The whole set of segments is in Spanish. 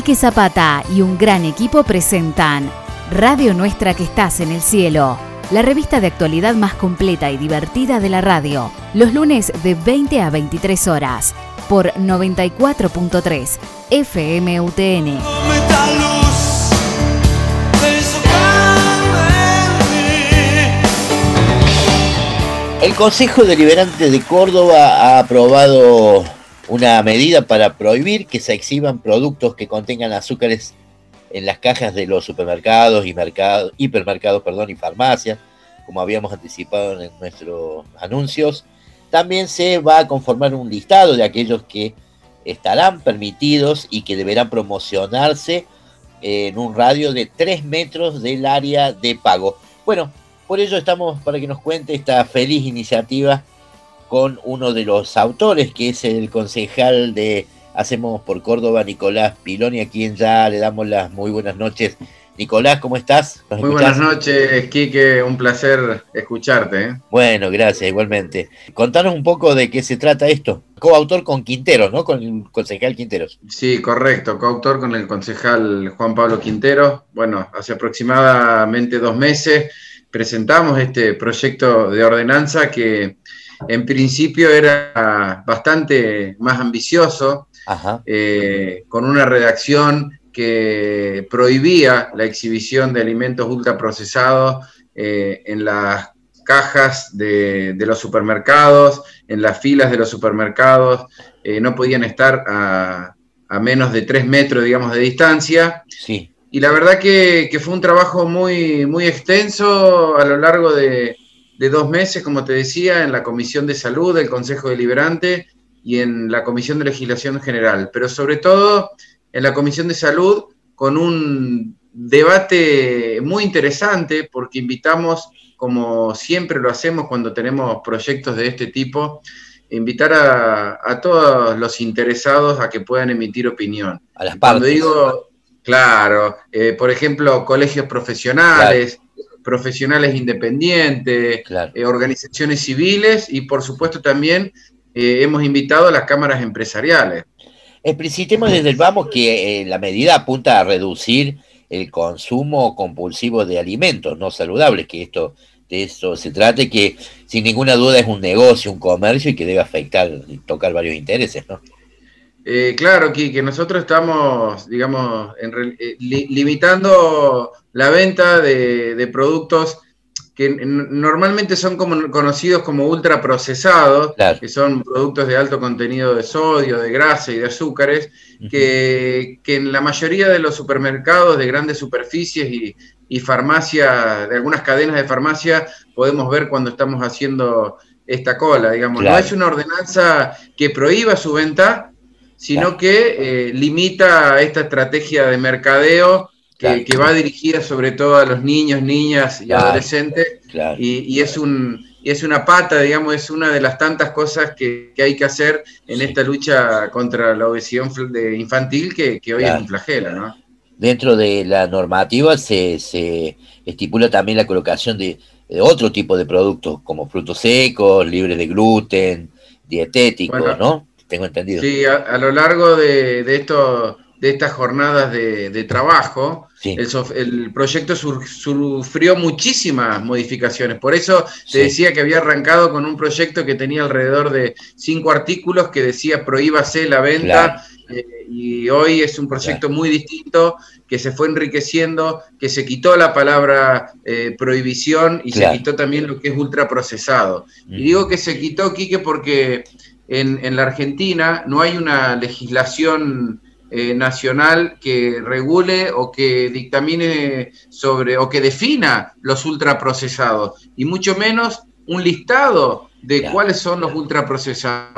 Quique Zapata y un gran equipo presentan Radio Nuestra que estás en el cielo, la revista de actualidad más completa y divertida de la radio, los lunes de 20 a 23 horas, por 94.3 FMUTN. El Consejo Deliberante de Córdoba ha aprobado una medida para prohibir que se exhiban productos que contengan azúcares en las cajas de los supermercados y mercados, hipermercados perdón, y farmacias, como habíamos anticipado en nuestros anuncios. También se va a conformar un listado de aquellos que estarán permitidos y que deberán promocionarse en un radio de 3 metros del área de pago. Bueno, por ello estamos para que nos cuente esta feliz iniciativa con uno de los autores, que es el concejal de Hacemos por Córdoba, Nicolás Piloni, a quien ya le damos las muy buenas noches. Nicolás, ¿cómo estás? Muy buenas noches, Quique, un placer escucharte. ¿eh? Bueno, gracias, igualmente. Contanos un poco de qué se trata esto. Coautor con Quinteros, ¿no? Con el concejal Quinteros. Sí, correcto, coautor con el concejal Juan Pablo Quinteros. Bueno, hace aproximadamente dos meses presentamos este proyecto de ordenanza que en principio era bastante más ambicioso, eh, con una redacción que prohibía la exhibición de alimentos ultraprocesados eh, en las cajas de, los supermercados, en las filas de los supermercados, eh, no podían estar a, menos de tres metros, digamos, de distancia. Sí. Y la verdad que, que, fue un trabajo muy, muy extenso a lo largo de, de dos meses, como te decía, en la Comisión de Salud del Consejo Deliberante y en la Comisión de Legislación General, pero sobre todo en la Comisión de Salud con un debate muy interesante porque invitamos, como siempre lo hacemos cuando tenemos proyectos de este tipo, invitar a, todos los interesados a que puedan emitir opinión. A las partes. Cuando digo, claro, eh, por ejemplo, colegios profesionales, profesionales independientes, eh, organizaciones civiles y por supuesto también eh, hemos invitado a las cámaras empresariales. Explicitemos desde el vamos que eh, la medida apunta a reducir el consumo compulsivo de alimentos no saludables, que esto de eso se trata y que sin ninguna duda es un negocio, un comercio y que debe afectar y tocar varios intereses, ¿no? Eh, claro, que, nosotros estamos, digamos, eh, limitando la venta de, productos que normalmente son como, conocidos como ultraprocesados, que son productos de alto contenido de sodio, de grasa y de azúcares, que, en la mayoría de los supermercados de grandes superficies y, y farmacias, de algunas cadenas de farmacia, podemos ver cuando estamos haciendo esta cola, digamos. No es una ordenanza que prohíba su venta, sino que eh, limita esta estrategia de mercadeo que, va dirigida sobre todo a los niños, niñas y adolescentes, y, es un, es una pata, digamos, es una de las tantas cosas que, hay que hacer en esta lucha contra la obesidad infantil que, hoy es un flagelo, ¿no? Dentro de la normativa se, estipula también la colocación de, otro tipo de productos, como frutos secos, libres de gluten, dietéticos, ¿no? Tengo entendido. Sí, a, lo largo de, de, esto, de estas jornadas de, trabajo, el, proyecto sufrió muchísimas modificaciones. Por eso te decía que había arrancado con un proyecto que tenía alrededor de cinco artículos que decía prohíbase la venta. Eh, y hoy es un proyecto muy distinto que se fue enriqueciendo, que se quitó la palabra eh, prohibición y se quitó también lo que es ultraprocesado. Y digo que se quitó, Quique, porque en, la Argentina no hay una legislación eh, nacional que regule o que dictamine sobre o que defina los ultraprocesados, y mucho menos un listado de cuáles son los ultraprocesados.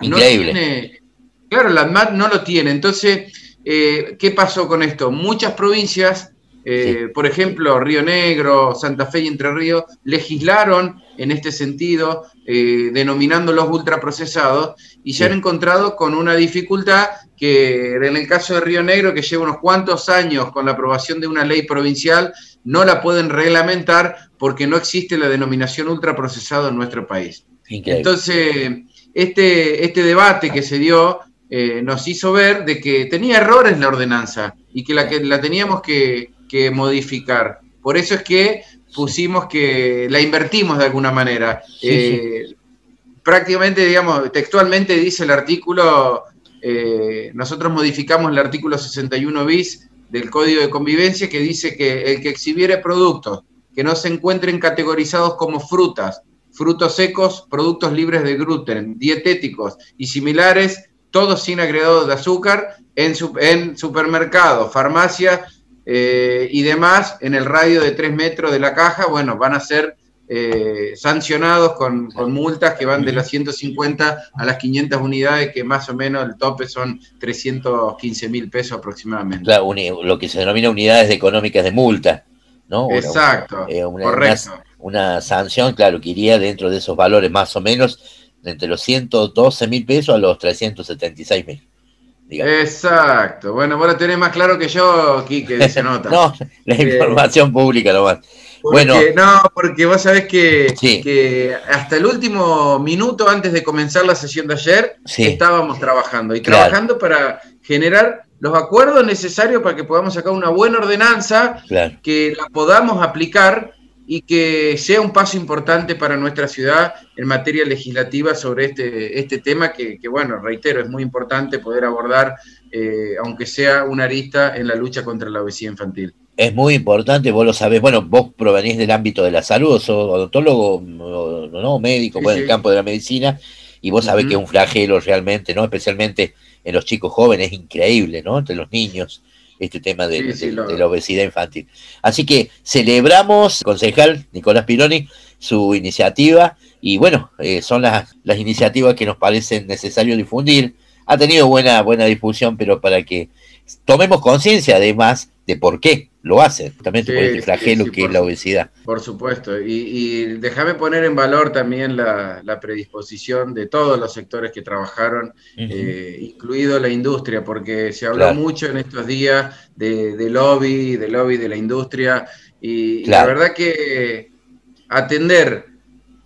Increíble. claro, la ANMAT no lo tiene. Entonces, eh, ¿qué pasó con esto? Muchas provincias eh, por ejemplo, Río Negro, Santa Fe y Entre Ríos legislaron en este sentido, eh, denominándolos ultraprocesados, y se han encontrado con una dificultad que en el caso de Río Negro, que lleva unos cuantos años con la aprobación de una ley provincial, no la pueden reglamentar porque no existe la denominación ultraprocesado en nuestro país. Entonces, este, este debate que se dio eh, nos hizo ver de que tenía errores la ordenanza y que la, que la teníamos que, modificar. Por eso es que pusimos que la invertimos de alguna manera. Eh, prácticamente, digamos, textualmente dice el artículo, eh, nosotros modificamos el artículo 61 bis del Código de Convivencia que dice que el que exhibiere productos que no se encuentren categorizados como frutas, frutos secos, productos libres de gluten, dietéticos y similares, todos sin agregado de azúcar, en, en supermercados, farmacias eh, y demás, en el radio de 3 metros de la caja, bueno, van a ser eh, sancionados con, multas que van de las 150 a las 500 unidades, que más o menos el tope son 315 mil pesos aproximadamente. Claro, lo que se denomina unidades económicas de multa, ¿no? Exacto, eh, correcto. una, sanción, claro, que iría dentro de esos valores más o menos entre los 112 mil pesos a los 376 mil. Exacto. Bueno, vos lo tenés más claro que yo, Quique, se nota. no, la información pública nomás. bueno, no, porque vos sabés que, que, hasta el último minuto antes de comenzar la sesión de ayer estábamos trabajando. Y trabajando para generar los acuerdos necesarios para que podamos sacar una buena ordenanza que la podamos aplicar y que sea un paso importante para nuestra ciudad en materia legislativa sobre este, este tema que, bueno, reitero, es muy importante poder abordar, eh, aunque sea una arista en la lucha contra la obesidad infantil. Es muy importante, vos lo sabés, bueno, vos provenís del ámbito de la salud, sos odontólogo, no, médico, en el campo de la medicina, y vos sabés que es un flagelo realmente, ¿no? Especialmente en los chicos jóvenes, es increíble, ¿no? Entre los niños este tema de, la obesidad infantil. Así que celebramos, concejal Nicolás Pironi, su iniciativa y bueno, eh, son las, las iniciativas que nos parecen necesario difundir. Ha tenido buena, buena difusión, pero para que tomemos conciencia además de por qué lo hacen, también por este flagelo que es la obesidad. Por supuesto, y, déjame poner en valor también la, predisposición de todos los sectores que trabajaron, eh, incluido la industria, porque se habló mucho en estos días de, lobby, de lobby de la industria, y, la verdad que atender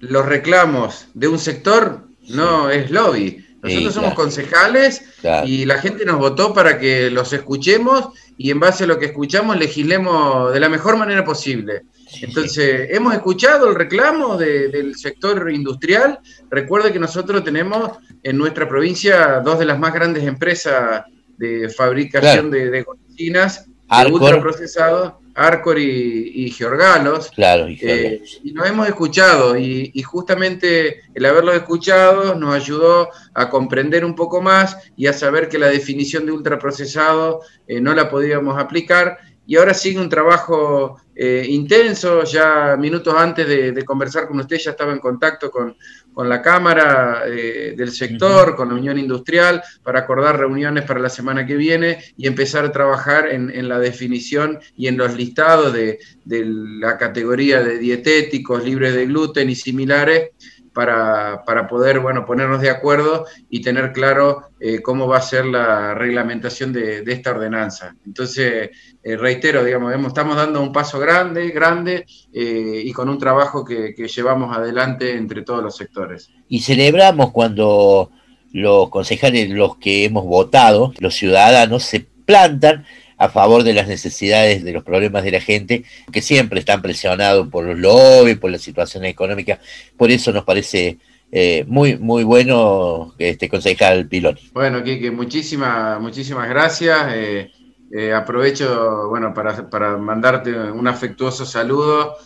los reclamos de un sector no es lobby. Nosotros somos concejales y la gente nos votó para que los escuchemos y en base a lo que escuchamos legislemos de la mejor manera posible. Entonces, hemos escuchado el reclamo del sector industrial. Recuerde que nosotros tenemos en nuestra provincia dos de las más grandes empresas de fabricación de, de golosinas, de ultraprocesados Arcor y, Georgalos. Claro, eh, y, nos hemos escuchado y, justamente el haberlos escuchado nos ayudó a comprender un poco más y a saber que la definición de ultraprocesado eh, no la podíamos aplicar. Y ahora sigue un trabajo eh, intenso, ya minutos antes de, conversar con usted ya estaba en contacto con, la Cámara eh, del sector, con la Unión Industrial, para acordar reuniones para la semana que viene y empezar a trabajar en, la definición y en los listados de, de la categoría de dietéticos, libres de gluten y similares, para, para, poder bueno, ponernos de acuerdo y tener claro eh, cómo va a ser la reglamentación de, esta ordenanza. Entonces, eh, reitero, digamos, estamos dando un paso grande, grande eh, y con un trabajo que, que, llevamos adelante entre todos los sectores. Y celebramos cuando los concejales, los que hemos votado, los ciudadanos, se plantan a favor de las necesidades, de los problemas de la gente, que siempre están presionados por los lobbies, por la situación económica. Por eso nos parece eh, muy, muy bueno este concejal Piloni. Bueno, Kike, muchísimas, muchísimas gracias. Eh, eh, aprovecho bueno, para, para, mandarte un afectuoso saludo.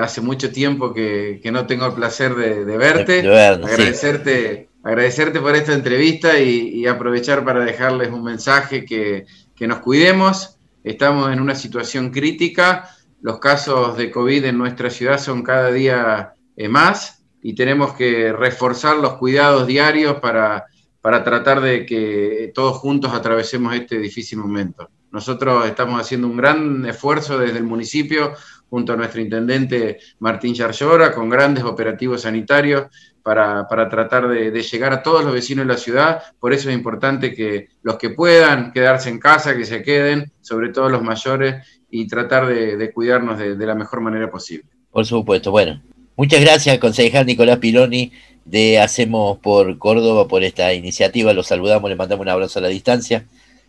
hace mucho tiempo que, no tengo el placer de, verte. agradecerte, agradecerte por esta entrevista y aprovechar para dejarles un mensaje que que nos cuidemos, estamos en una situación crítica, los casos de COVID en nuestra ciudad son cada día eh, más y tenemos que reforzar los cuidados diarios para, para tratar de que todos juntos atravesemos este difícil momento. Nosotros estamos haciendo un gran esfuerzo desde el municipio junto a nuestro intendente Martín Yarlora, con grandes operativos sanitarios para, tratar de, llegar a todos los vecinos de la ciudad. Por eso es importante que los que puedan quedarse en casa, que se queden, sobre todo los mayores, y tratar de, cuidarnos de, la mejor manera posible. Por supuesto. Bueno, muchas gracias, concejal Nicolás Piloni, de Hacemos por Córdoba por esta iniciativa. Los saludamos, le mandamos un abrazo a la distancia.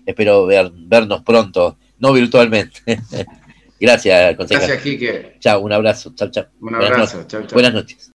Espero vernos pronto, no virtualmente. Gracias, consejero. Gracias, Quique. Chao, un abrazo. Chao, chao. Un abrazo. Buenas noches.